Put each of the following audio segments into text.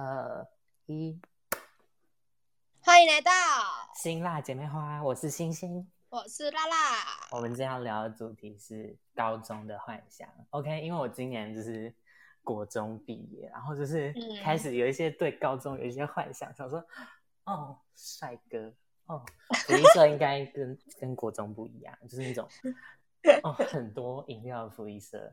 二一，欢迎来到，辛辣姐妹花，我是星星。我是辣辣。我们今天要聊的主题是高中的幻想。OK，因为我今年就是国中毕业，然后就是嗯开始有一些对高中有一些幻想，想说，哦，帅哥，哦，福利社应该跟 跟国中不一样，就是那种。哦，很多饮料的福利社，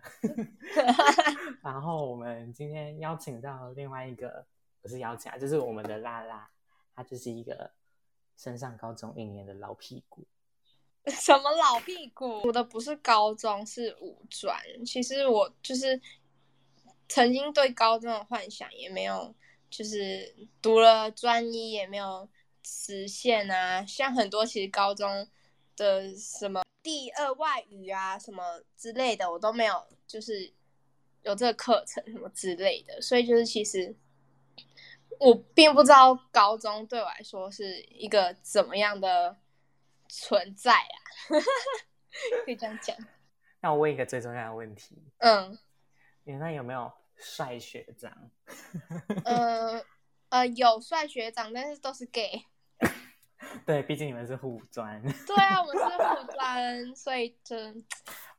然后我们今天邀请到另外一个，不是邀请啊，就是我们的拉拉，他就是一个升上高中一年的老屁股。什么老屁股？我的不是高中，是五专。其实我就是曾经对高中的幻想也没有，就是读了专一也没有实现啊。像很多其实高中的什么第二外语啊什么之类的，我都没有，就是有这个课程什么之类的。所以就是其实我并不知道高中对我来说是一个怎么样的。存在啊，可以这样讲。那我问一个最重要的问题，嗯，你那有没有帅学长？呃呃，有帅学长，但是都是 gay。对，毕竟你们是护专。对啊，我们是护专，所以就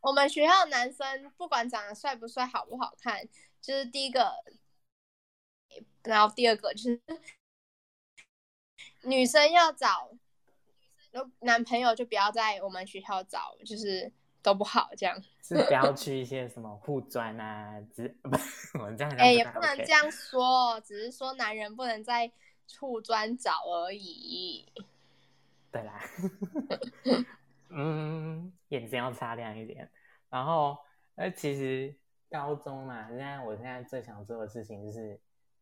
我们学校男生不管长得帅不帅、好不好看，就是第一个，然后第二个就是女生要找。男朋友就不要在我们学校找，就是都不好这样。是不要 去一些什么护专啊，只 不，我这样哎、欸，也不不能这样说，只是说男人不能在护专找而已。对啦，嗯，眼睛要擦亮一点。然后，呃，其实高中嘛，现在我现在最想做的事情就是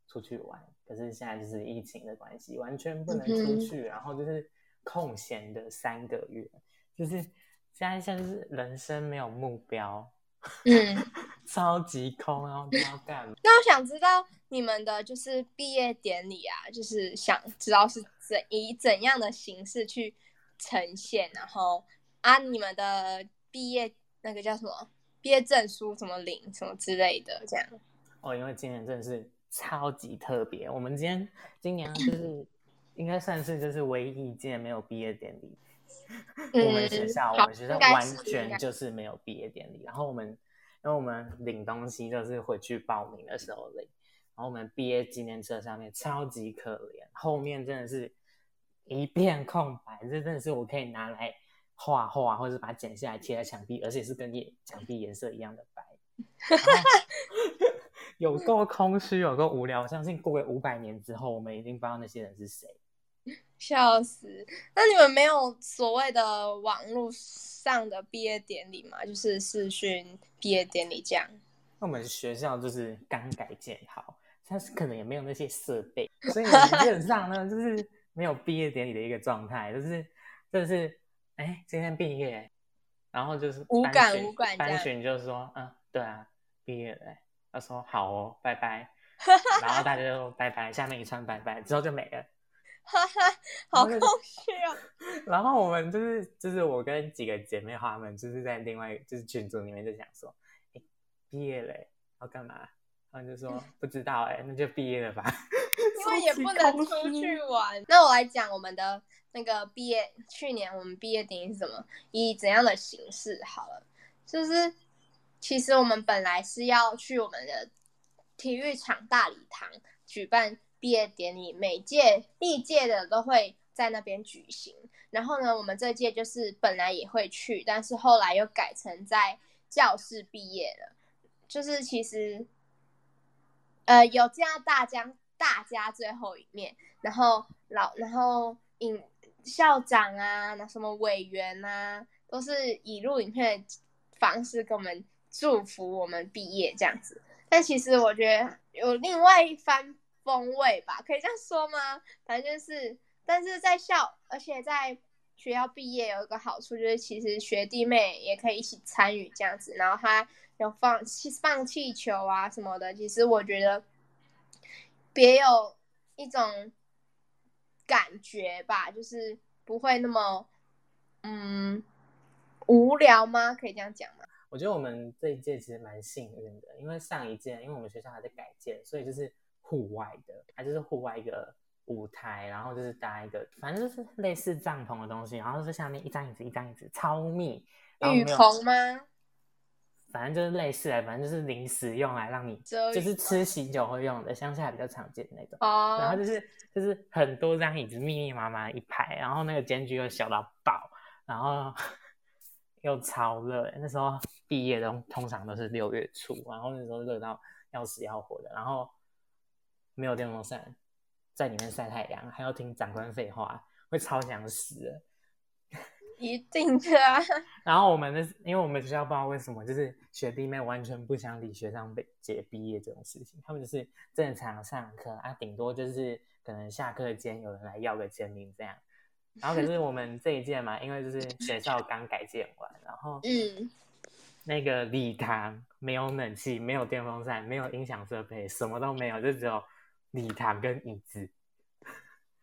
出去玩，可是现在就是疫情的关系，完全不能出去，嗯、然后就是。空闲的三个月，就是现在像是人生没有目标，嗯，超级空，然后不知道干嘛。那我想知道你们的就是毕业典礼啊，就是想知道是怎以怎样的形式去呈现，然后啊，你们的毕业那个叫什么毕业证书怎么领，什么之类的，这样。哦，因为今年真的是超级特别，我们今天今年就是。应该算是就是唯一一届没有毕业典礼。嗯、我们学校，我们学校完全就是没有毕业典礼。然后我们，因为我们领东西就是回去报名的时候领，然后我们毕业纪念册上面超级可怜，后面真的是一片空白，这真的是我可以拿来画画，或者把它剪下来贴在墙壁，而且是跟颜墙壁颜色一样的白。有够空虚，有够无聊。我相信过个五百年之后，我们已经不知道那些人是谁。笑死！那你们没有所谓的网络上的毕业典礼吗？就是视讯毕业典礼这样？那我们学校就是刚改建好，但是可能也没有那些设备，所以 基本上呢，就是没有毕业典礼的一个状态，就是就是哎，今天毕业，然后就是无感无感，班群就说嗯，对啊，毕业了。他说好哦，拜拜，然后大家就拜拜，下面一串拜拜，之后就没了，哈哈，好空虚啊。然后我们就是就是我跟几个姐妹花们，就是在另外就是群组里面就想说，哎，毕业了要干嘛？他们就说不知道哎，那就毕业了吧，因为也不能出去玩。那我来讲我们的那个毕业，去年我们毕业典礼是什么？以怎样的形式？好了，就是。其实我们本来是要去我们的体育场大礼堂举办毕业典礼，每届历届的都会在那边举行。然后呢，我们这届就是本来也会去，但是后来又改成在教室毕业了。就是其实，呃，有见到大家大家最后一面，然后老然后影校长啊，那什么委员啊，都是以录影片的方式跟我们。祝福我们毕业这样子，但其实我觉得有另外一番风味吧，可以这样说吗？反正就是，但是在校，而且在学校毕业有一个好处，就是其实学弟妹也可以一起参与这样子，然后他有放气放气球啊什么的，其实我觉得别有一种感觉吧，就是不会那么嗯无聊吗？可以这样讲吗？我觉得我们这一届其实蛮幸运的，因为上一届因为我们学校还在改建，所以就是户外的，它就是户外一个舞台，然后就是搭一个，反正就是类似帐篷的东西，然后是下面一张椅子一张椅子超密，雨棚吗？反正就是类似的，反正就是临时用来让你，就是吃喜酒会用的，乡下比较常见的那种。哦。然后就是就是很多张椅子密密麻麻一排，然后那个间距又小到爆，然后又超热。那时候毕业都通常都是六月初，然后那时候热到要死要活的，然后没有电风扇，在里面晒太阳，还要听长官废话，会超想死的。一定的啊！然后我们的，因为我们学校不知道为什么，就是学弟妹完全不想理学长被姐毕业这种事情，他们就是正常上课啊，顶多就是可能下课间有人来要个签名这样。然后可是我们这一届嘛，因为就是学校刚改建完，然后嗯，那个礼堂没有冷气，没有电风扇，没有音响设备，什么都没有，就只有礼堂跟椅子。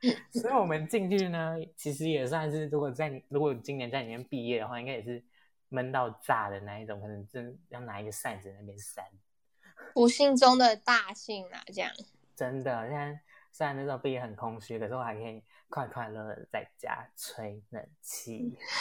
所以，我们进去呢，其实也算是，如果在如果今年在里面毕业的话，应该也是闷到炸的那一种，可能真要拿一个扇子那边扇。不幸中的大幸啊，这样。真的，现在虽然那时候毕业很空虚，可是我还可以快快乐乐在家吹冷气。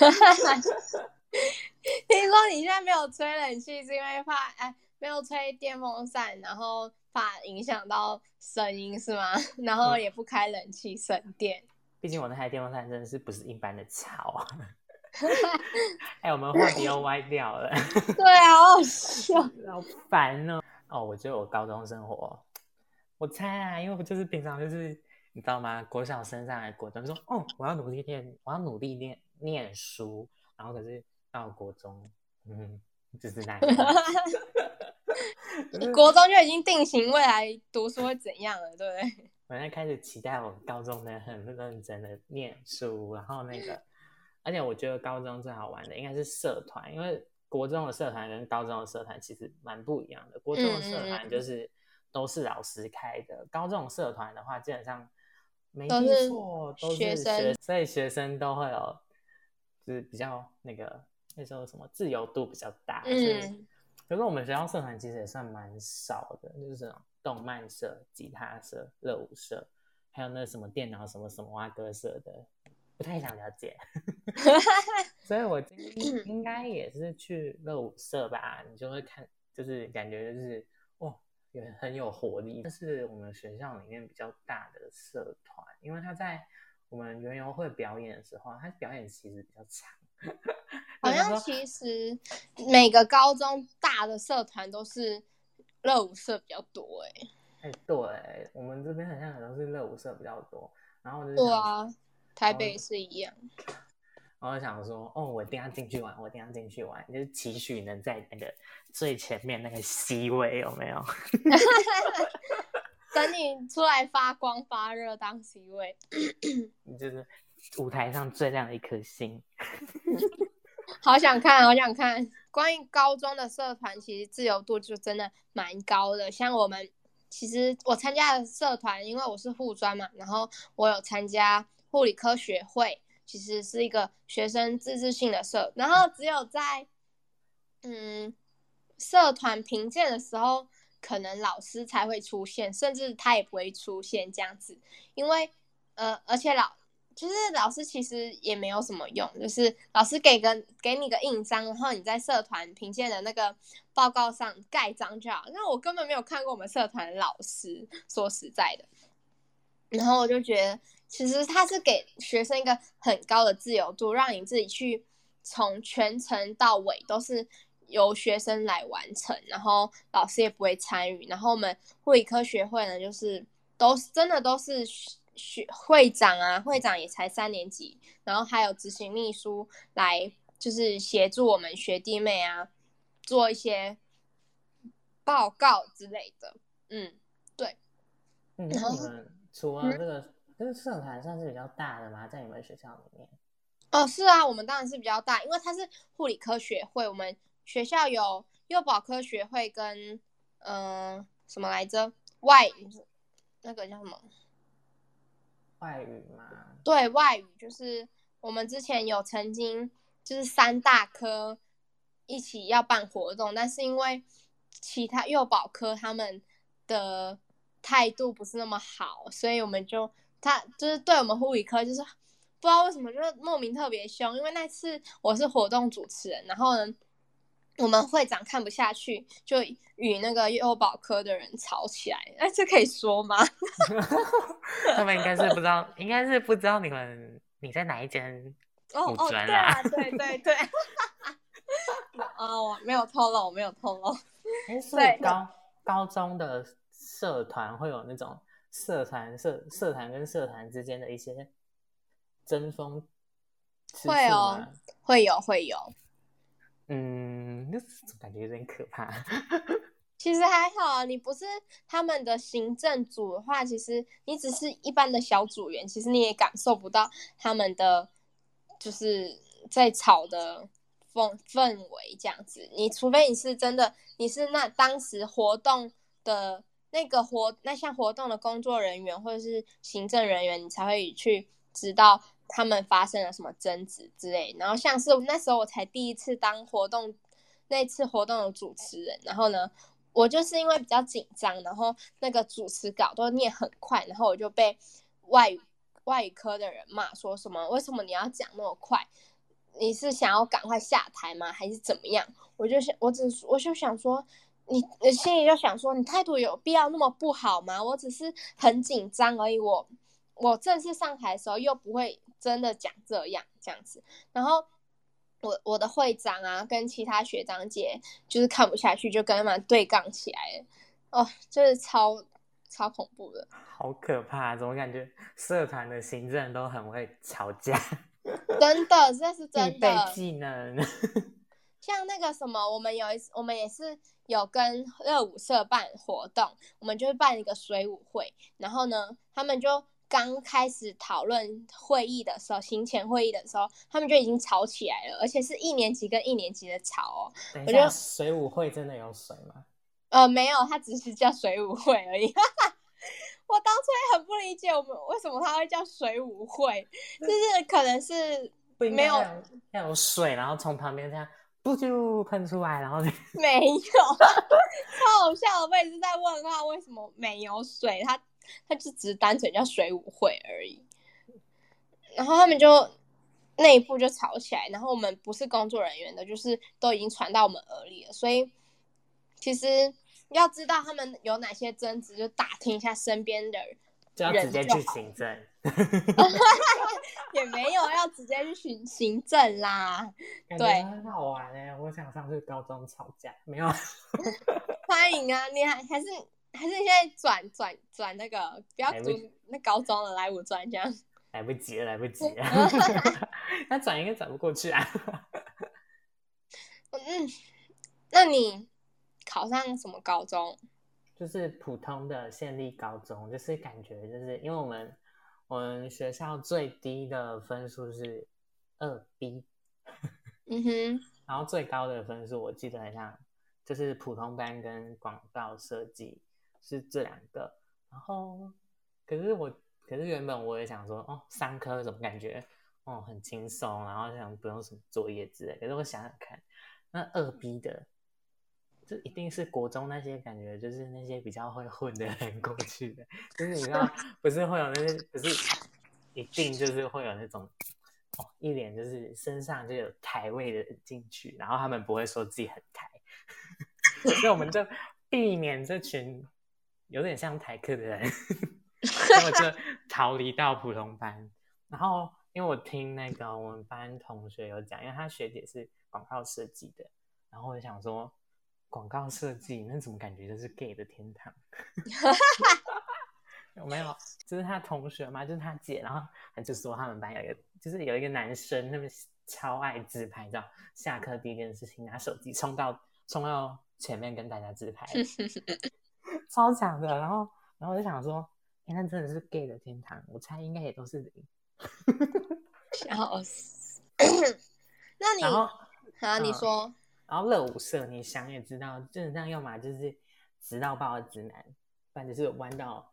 听说你现在没有吹冷气，是因为怕哎没有吹电风扇，然后。怕影响到声音是吗？然后也不开冷气省电。毕竟我那台电风扇真的是不是一般的吵。哎，我们话题又歪掉了。对啊，好笑，好烦哦。哦，我觉得我高中生活，我猜啊，因为我就是平常就是你知道吗？国小升上来国中，说哦，我要努力念，我要努力念念书。然后可是到国中，嗯，就是那样。国中就已经定型未来读书会怎样了，对不对？我现在开始期待我高中的很认真的念书，然后那个，而且我觉得高中最好玩的应该是社团，因为国中的社团跟高中的社团其实蛮不一样的。国中的社团就是都是老师开的，高中社团的话基本上没错都是学生，所以学生都会有就是比较那个那时候什么自由度比较大，嗯。可是我们学校社团其实也算蛮少的，就是这种动漫社、吉他社、热舞社，还有那什么电脑什么什么蛙歌社的，不太想了解。所以我今天 应该也是去热舞社吧？你就会看，就是感觉就是哇，也很有活力。这是我们学校里面比较大的社团，因为他在我们园游会表演的时候，他表演其实比较长。好像其实每个高中大的社团都是热舞社比较多哎。哎，对，我们这边好像都是热舞社比较多。然后就对啊，台北是一样。然后想说，哦，我一定要进去玩，我一定要进去玩，就是期许能在那个最前面那个 C 位，有没有？等你出来发光发热当 C 位，你就是舞台上最亮的一颗星。好想看，好想看。关于高中的社团，其实自由度就真的蛮高的。像我们，其实我参加的社团，因为我是护专嘛，然后我有参加护理科学会，其实是一个学生自治性的社。然后只有在嗯社团评鉴的时候，可能老师才会出现，甚至他也不会出现这样子，因为呃，而且老。就是老师其实也没有什么用，就是老师给个给你个印章，然后你在社团评鉴的那个报告上盖章就好。那我根本没有看过我们社团老师，说实在的。然后我就觉得，其实他是给学生一个很高的自由度，让你自己去从全程到尾都是由学生来完成，然后老师也不会参与。然后我们护理科学会呢，就是都是真的都是。学会长啊，会长也才三年级，然后还有执行秘书来，就是协助我们学弟妹啊，做一些报告之类的。嗯，对。嗯，那你们除了这个，这个社团算是比较大的吗？在你们学校里面？哦，是啊，我们当然是比较大，因为它是护理科学会，我们学校有幼保科学会跟嗯什么来着外那个叫什么？外语吗？对外语，就是我们之前有曾经就是三大科一起要办活动，但是因为其他幼保科他们的态度不是那么好，所以我们就他就是对我们护理科就是不知道为什么就是莫名特别凶，因为那次我是活动主持人，然后呢。我们会长看不下去，就与那个幼保科的人吵起来。哎，这可以说吗？他们应该是不知道，应该是不知道你们你在哪一间哦哦，对啊，对对对。哦，没有透露，没有透露。哎，所以高高中的社团会有那种社团社社团跟社团之间的一些争锋，会哦，会有会有。嗯，那感觉有点可怕。其实还好啊，你不是他们的行政组的话，其实你只是一般的小组员，其实你也感受不到他们的就是在吵的氛氛围这样子。你除非你是真的，你是那当时活动的那个活那项活动的工作人员或者是行政人员，你才会去知道。他们发生了什么争执之类，然后像是那时候我才第一次当活动，那次活动的主持人，然后呢，我就是因为比较紧张，然后那个主持稿都念很快，然后我就被外语外语科的人骂说什么，为什么你要讲那么快？你是想要赶快下台吗？还是怎么样？我就想，我只我就想说，你心里就想说，你态度有必要那么不好吗？我只是很紧张而已，我我正式上台的时候又不会。真的讲这样这样子，然后我我的会长啊，跟其他学长姐就是看不下去，就跟他们对杠起来了。哦，就是超超恐怖的，好可怕！怎么感觉社团的行政都很会吵架？真的，这是真的 技能。像那个什么，我们有一次，我们也是有跟热舞社办活动，我们就是办一个水舞会，然后呢，他们就。刚开始讨论会议的时候，行前会议的时候，他们就已经吵起来了，而且是一年级跟一年级的吵哦。我觉得水舞会真的有水吗？呃，没有，它只是叫水舞会而已。我当初也很不理解，我们为什么它会叫水舞会，就是可能是没有要有水，然后从旁边这样不就喷出来，然后就 没有，超好笑的。我也是在问他为什么没有水，他。他就只是单纯叫水舞会而已，然后他们就内部就吵起来，然后我们不是工作人员的，就是都已经传到我们耳里了，所以其实要知道他们有哪些争执，就打听一下身边的人，就要直接去行政，也没有要直接去行行政啦，对，很好玩哎，我想上去高中吵架，没有，欢迎啊，你还还是。还是现在转转转那个，不要读那高中了来五专这样，来不及了，来不及了，那转应该转不过去啊。嗯，那你考上什么高中？就是普通的县立高中，就是感觉就是因为我们我们学校最低的分数是二 B，嗯哼，然后最高的分数我记得好像就是普通班跟广告设计。是这两个，然后可是我，可是原本我也想说，哦，三科怎么感觉，哦，很轻松，然后想不用什么作业之类。可是我想想看，那二 B 的，这一定是国中那些感觉，就是那些比较会混的人过去的，就是你知道，不是会有那些，不是一定就是会有那种，哦，一脸就是身上就有台味的人进去，然后他们不会说自己很台，所以我们就避免这群。有点像台客的人，所以我就逃离到普通班。然后，因为我听那个我们班同学有讲，因为他学姐是广告设计的，然后我就想说，广告设计那怎么感觉就是 gay 的天堂？有没有？就是他同学嘛，就是他姐，然后他就说他们班有一个，就是有一个男生，那么超爱自拍照，下课第一件事情拿手机冲到冲到前面跟大家自拍。超强的，然后，然后我就想说，哎，那真的是 gay 的天堂，我猜应该也都是零。笑死！那你，好，你说，然后乐舞社，你想也知道，就是这样，要么就是直到爆的直男，不然就是弯到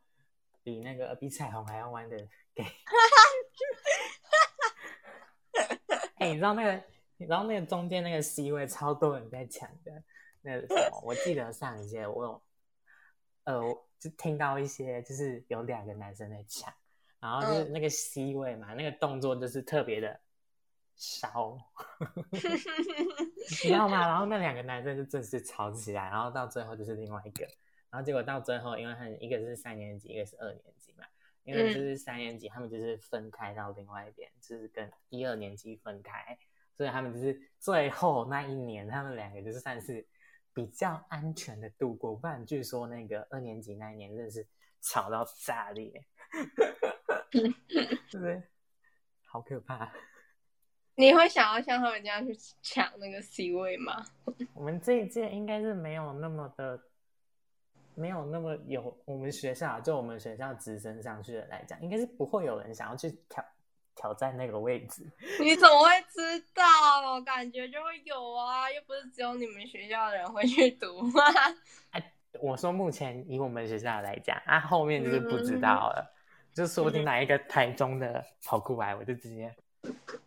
比那个比彩虹还要弯的 gay。哎，你知道那个，你知道那个中间那个 C 位超多人在抢的，那个什么，我记得上一届我有。呃，就听到一些就是有两个男生在抢，然后就是那个 C 位嘛，那个动作就是特别的烧，你知道吗？然后那两个男生就正式吵起来，然后到最后就是另外一个，然后结果到最后，因为他们一个是三年级，一个是二年级嘛，因为就是三年级他们就是分开到另外一边，就是跟一二年级分开，所以他们就是最后那一年，他们两个就是算是比较安全的度过，不然据说那个二年级那一年真的是吵到炸裂，对不对？好可怕。你会想要像他们这样去抢那个 C 位吗？我们这一届应该是没有那么的，没有那么有我们学校就我们学校直升上去的来讲，应该是不会有人想要去挑挑战那个位置。你怎么会知道？我感觉就会有啊，又不是只有你们学校的人会去读吗？哎，我说目前以我们学校来讲，啊，后面就是不知道了，就说不定哪一个台中的跑酷来，我就直接。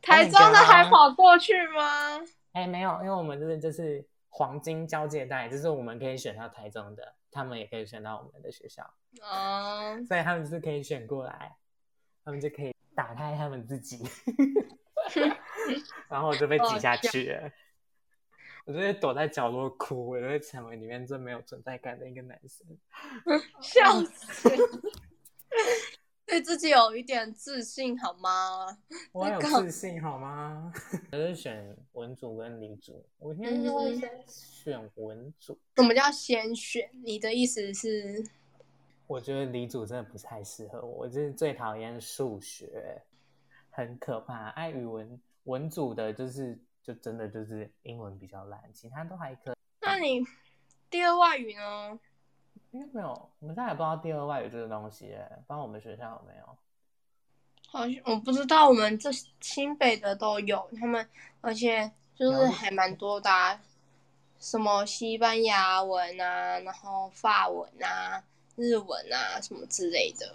台中的还跑过去吗？哎，没有，因为我们这边就是黄金交界带，就是我们可以选到台中的，他们也可以选到我们的学校，哦，所以他们是可以选过来，他们就可以打开他们自己，然后我就被挤下去了，我就会躲在角落哭，我就会成为里面最没有存在感的一个男生，笑死。对自己有一点自信好吗？我有自信好吗？我是选文组跟理组，我应该会先选文组。什么叫先选？你的意思是？我觉得理组真的不太适合我，我就是最讨厌数学，很可怕。爱语文文组的，就是就真的就是英文比较烂，其他都还可以。那你第二外语呢？应该没有，我们现在也不知道第二外语这个东西，不知道我们学校有没有。好像我不知道，我们这新北的都有他们，而且就是还蛮多的，什么西班牙文啊，然后法文啊，日文啊，什么之类的。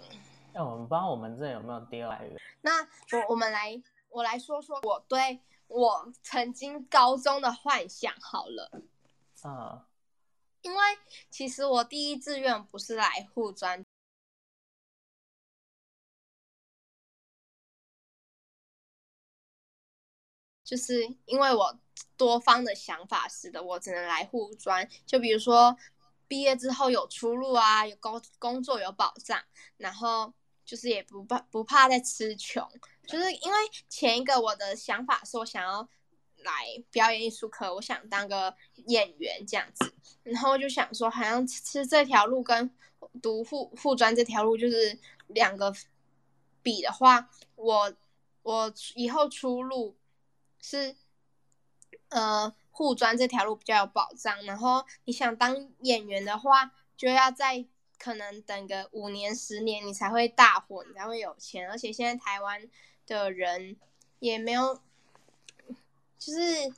那我们不知道我们这有没有第二外语。那我我们来，我来说说我对我曾经高中的幻想好了。嗯。因为其实我第一志愿不是来护专，就是因为我多方的想法是的，我只能来护专。就比如说毕业之后有出路啊，有工工作有保障，然后就是也不怕不怕再吃穷。就是因为前一个我的想法是我想要。来表演艺术课，我想当个演员这样子，然后就想说，好像吃这条路跟读护护专这条路就是两个比的话，我我以后出路是呃护专这条路比较有保障，然后你想当演员的话，就要在可能等个五年十年，你才会大火，你才会有钱，而且现在台湾的人也没有。就是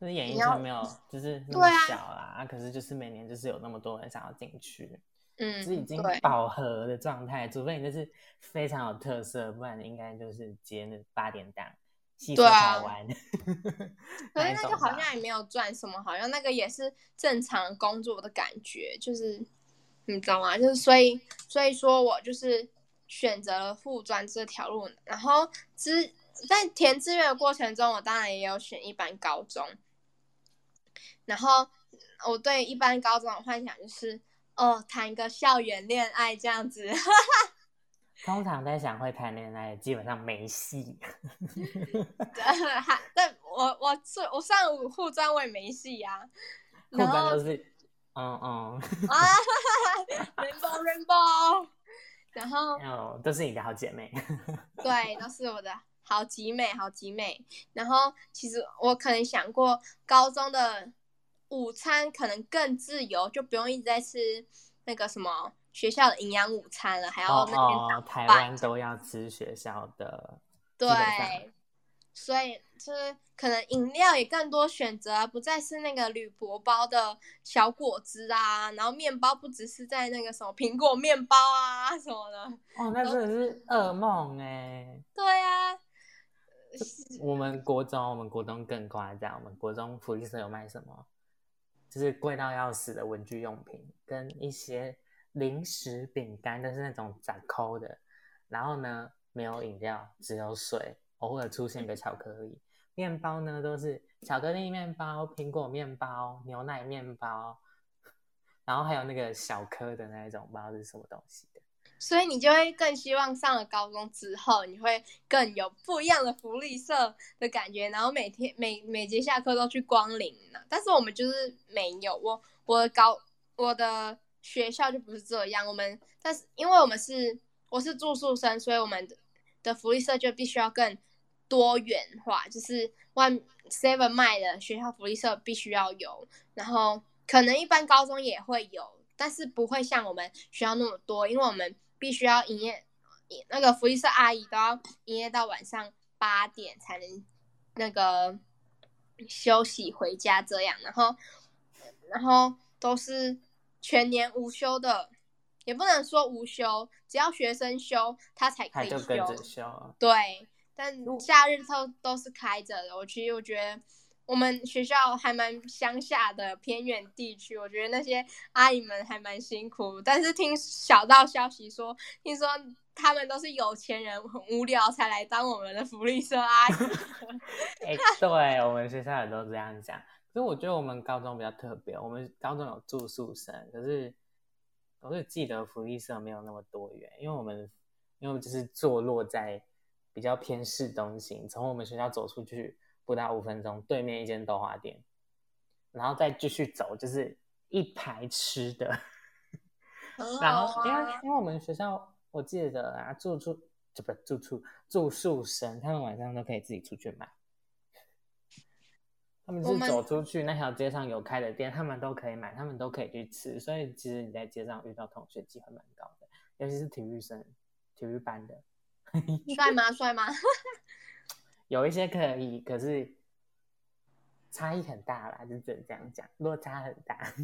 就是演艺圈没有就是那么小啦，可是就是每年就是有那么多人想要进去，嗯，是已经饱和的状态，除非你就是非常有特色，不然你应该就是接那八点档，戏说台湾。可是那个好像也没有赚什么，好像那个也是正常工作的感觉，就是你知道吗？就是所以所以说我就是选择了副专这条路，然后之。在填志愿的过程中，我当然也有选一般高中。然后我对一般高中的幻想就是，哦，谈一个校园恋爱这样子。通常在想会谈恋爱，基本上没戏。但我我上我上护专我也没戏呀。护专都是，嗯嗯。啊，rainbow rainbow。然后哦，都是你的好姐妹。对，都是我的。好集美，好集美。然后其实我可能想过，高中的午餐可能更自由，就不用一直在吃那个什么学校的营养午餐了，还要那边台湾都要吃学校的。对，所以就是可能饮料也更多选择，不再是那个铝箔包的小果汁啊，然后面包不只是在那个什么苹果面包啊什么的。哦，那真的是噩梦哎。对啊。我们国中，我们国中更夸张。我们国中福利社有卖什么？就是贵到要死的文具用品，跟一些零食饼干都是那种杂扣的，然后呢没有饮料，只有水，偶尔出现个巧克力。面包呢都是巧克力面包、苹果面包、牛奶面包，然后还有那个小颗的那一种，不知道是什么东西的。所以你就会更希望上了高中之后，你会更有不一样的福利社的感觉，然后每天每每节下课都去光临呢。但是我们就是没有，我我的高我的学校就不是这样。我们但是因为我们是我是住宿生，所以我们的福利社就必须要更多元化，就是外 seven 卖的学校福利社必须要有，然后可能一般高中也会有，但是不会像我们学校那么多，因为我们必须要营业，那个福利社阿姨都要营业到晚上八点才能那个休息回家这样，然后然后都是全年无休的，也不能说无休，只要学生休他才可以休。啊。对，但假日都都是开着的。我其实我觉得我们学校还蛮乡下的偏远地区，我觉得那些阿姨们还蛮辛苦。但是听小道消息说，听说他们都是有钱人，很无聊才来当我们的福利社阿姨。哎、对我们学校也都这样讲。可是我觉得我们高中比较特别，我们高中有住宿生，可是我是记得福利社没有那么多元，因为我们因为我们就是坐落在比较偏市中心，从我们学校走出去不到五分钟，对面一间豆花店，然后再继续走就是一排吃的。很然好后因为啊，因为我们学校我记得啊，住宿就不住宿住宿生，他们晚上都可以自己出去买。他们是走出去那条街上有开的店，他们都可以买，他们都可以去吃。所以其实你在街上遇到同学机会蛮高的，尤其是体育生、体育班的，帅吗？帅吗？有一些可以，可是差异很大啦，就只能这样讲，落差很大。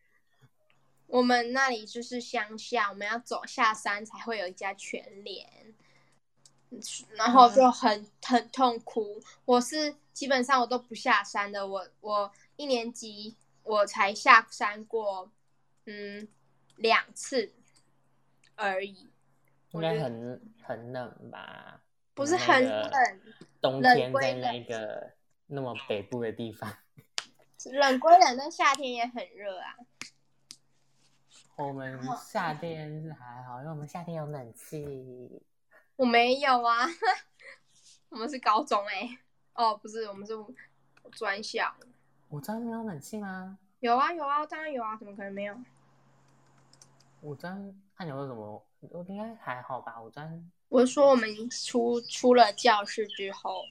我们那里就是乡下，我们要走下山才会有一家全联，然后就很很痛苦。我是基本上我都不下山的，我我一年级我才下山过，嗯，两次而已，应该很很冷吧？不是很冷，冬冷天在那个那么北部的地方，冷归冷，但夏天也很热啊。我们夏天是还好，因为我们夏天有冷气。我没有啊，我们是高中哎、哦，不是，我们是专校。我专没有冷气吗？有啊有啊，当然有啊，怎么可能没有？我专按钮为什么？我应该还好吧？我专我说我们出出了教室之后，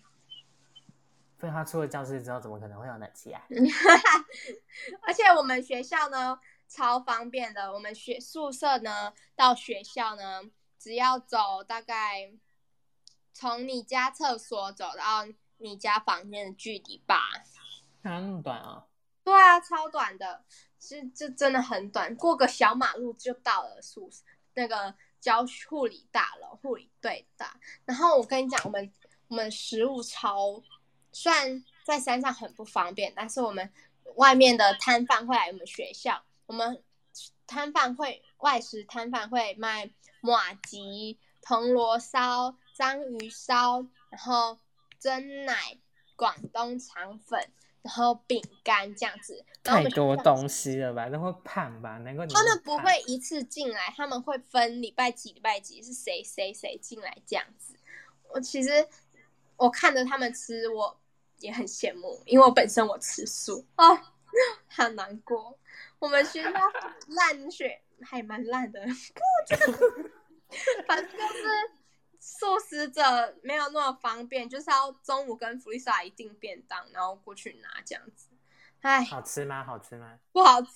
所以他出了教室之后，怎么可能会有暖气啊？而且我们学校呢超方便的，我们学宿舍呢到学校呢只要走大概从你家厕所走到你家房间的距离吧。啊，那么短啊？对啊，超短的，是这真的很短，过个小马路就到了宿舍那个教护理大楼、护理队大。然后我跟你讲，我们我们食物超，虽然在山上很不方便，但是我们外面的摊贩会来我们学校，我们摊贩会外食摊贩会卖马吉、铜锣烧、章鱼烧，然后蒸奶、广东肠粉。然后饼干这样子，然后太多东西了吧？那会胖吧？难怪你他们不会一次进来，他们会分礼拜几礼拜几是谁谁谁进来这样子。我其实我看着他们吃，我也很羡慕，因为我本身我吃素哦，好难过。我们学校 烂血还蛮烂的，素食者没有那么方便，就是要中午跟弗利社阿姨订便当，然后过去拿这样子。唉，好吃吗？好吃吗？不好吃。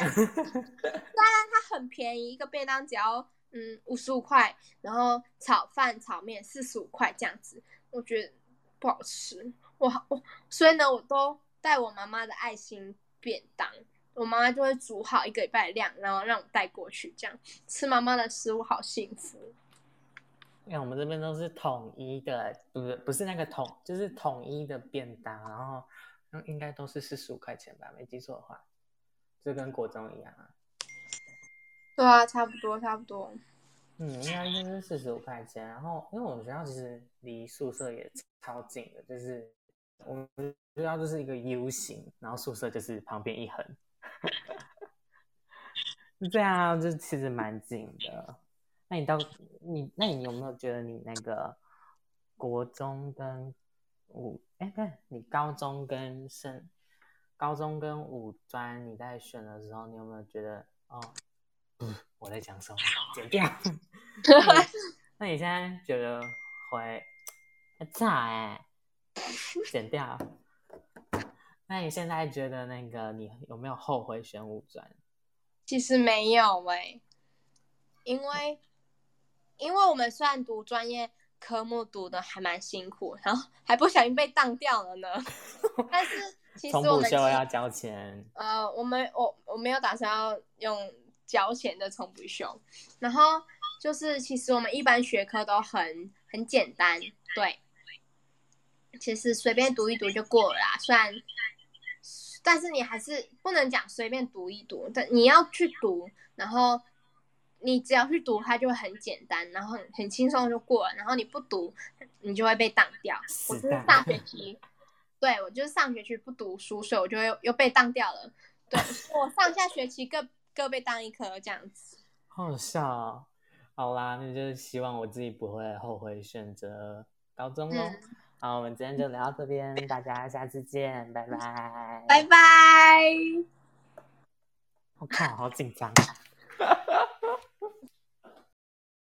它很便宜，一个便当只要嗯五十五块，然后炒饭、炒面四十五块这样子，我觉得不好吃。我我所以呢，我都带我妈妈的爱心便当，我妈妈就会煮好一个礼拜的量，然后让我带过去，这样吃妈妈的食物好幸福。因为我们这边都是统一的，不是不是那个统，就是统一的便当，然后那应该都是四十五块钱吧，没记错的话，就跟国中一样啊。对啊，差不多差不多。嗯，应该就是四十五块钱。然后，因为我们学校其实离宿舍也超近的，就是我们学校就是一个 U 型，然后宿舍就是旁边一横，是这样，就其实蛮近的。那你到你，那你有没有觉得你那个国中跟五，哎，对，你高中跟升高中跟五专，你在选的时候，你有没有觉得哦，我在讲什么？剪掉。那你现在觉得会咋哎？剪掉。那你现在觉得那个你有没有后悔选五专？其实没有哎，因为因为我们虽然读专业科目读的还蛮辛苦，然后还不小心被当掉了呢。但是其实我们要交钱。呃，我们我我没有打算要用交钱的重补修，然后就是其实我们一般学科都很很简单，对，其实随便读一读就过了啦。虽然。但是你还是不能讲随便读一读，但你要去读，然后你只要去读，它就会很简单，然后很很轻松就过了。然后你不读，你就会被当掉。我就是上学期，对我就是上学期不读书，所以我就又又被当掉了。对我上下学期各各被当一科这样子。好笑，好啦，那就是希望我自己不会后悔选择高中喽。好，我们今天就聊到这边，大家下次见，拜拜，拜拜。我靠，好紧张啊！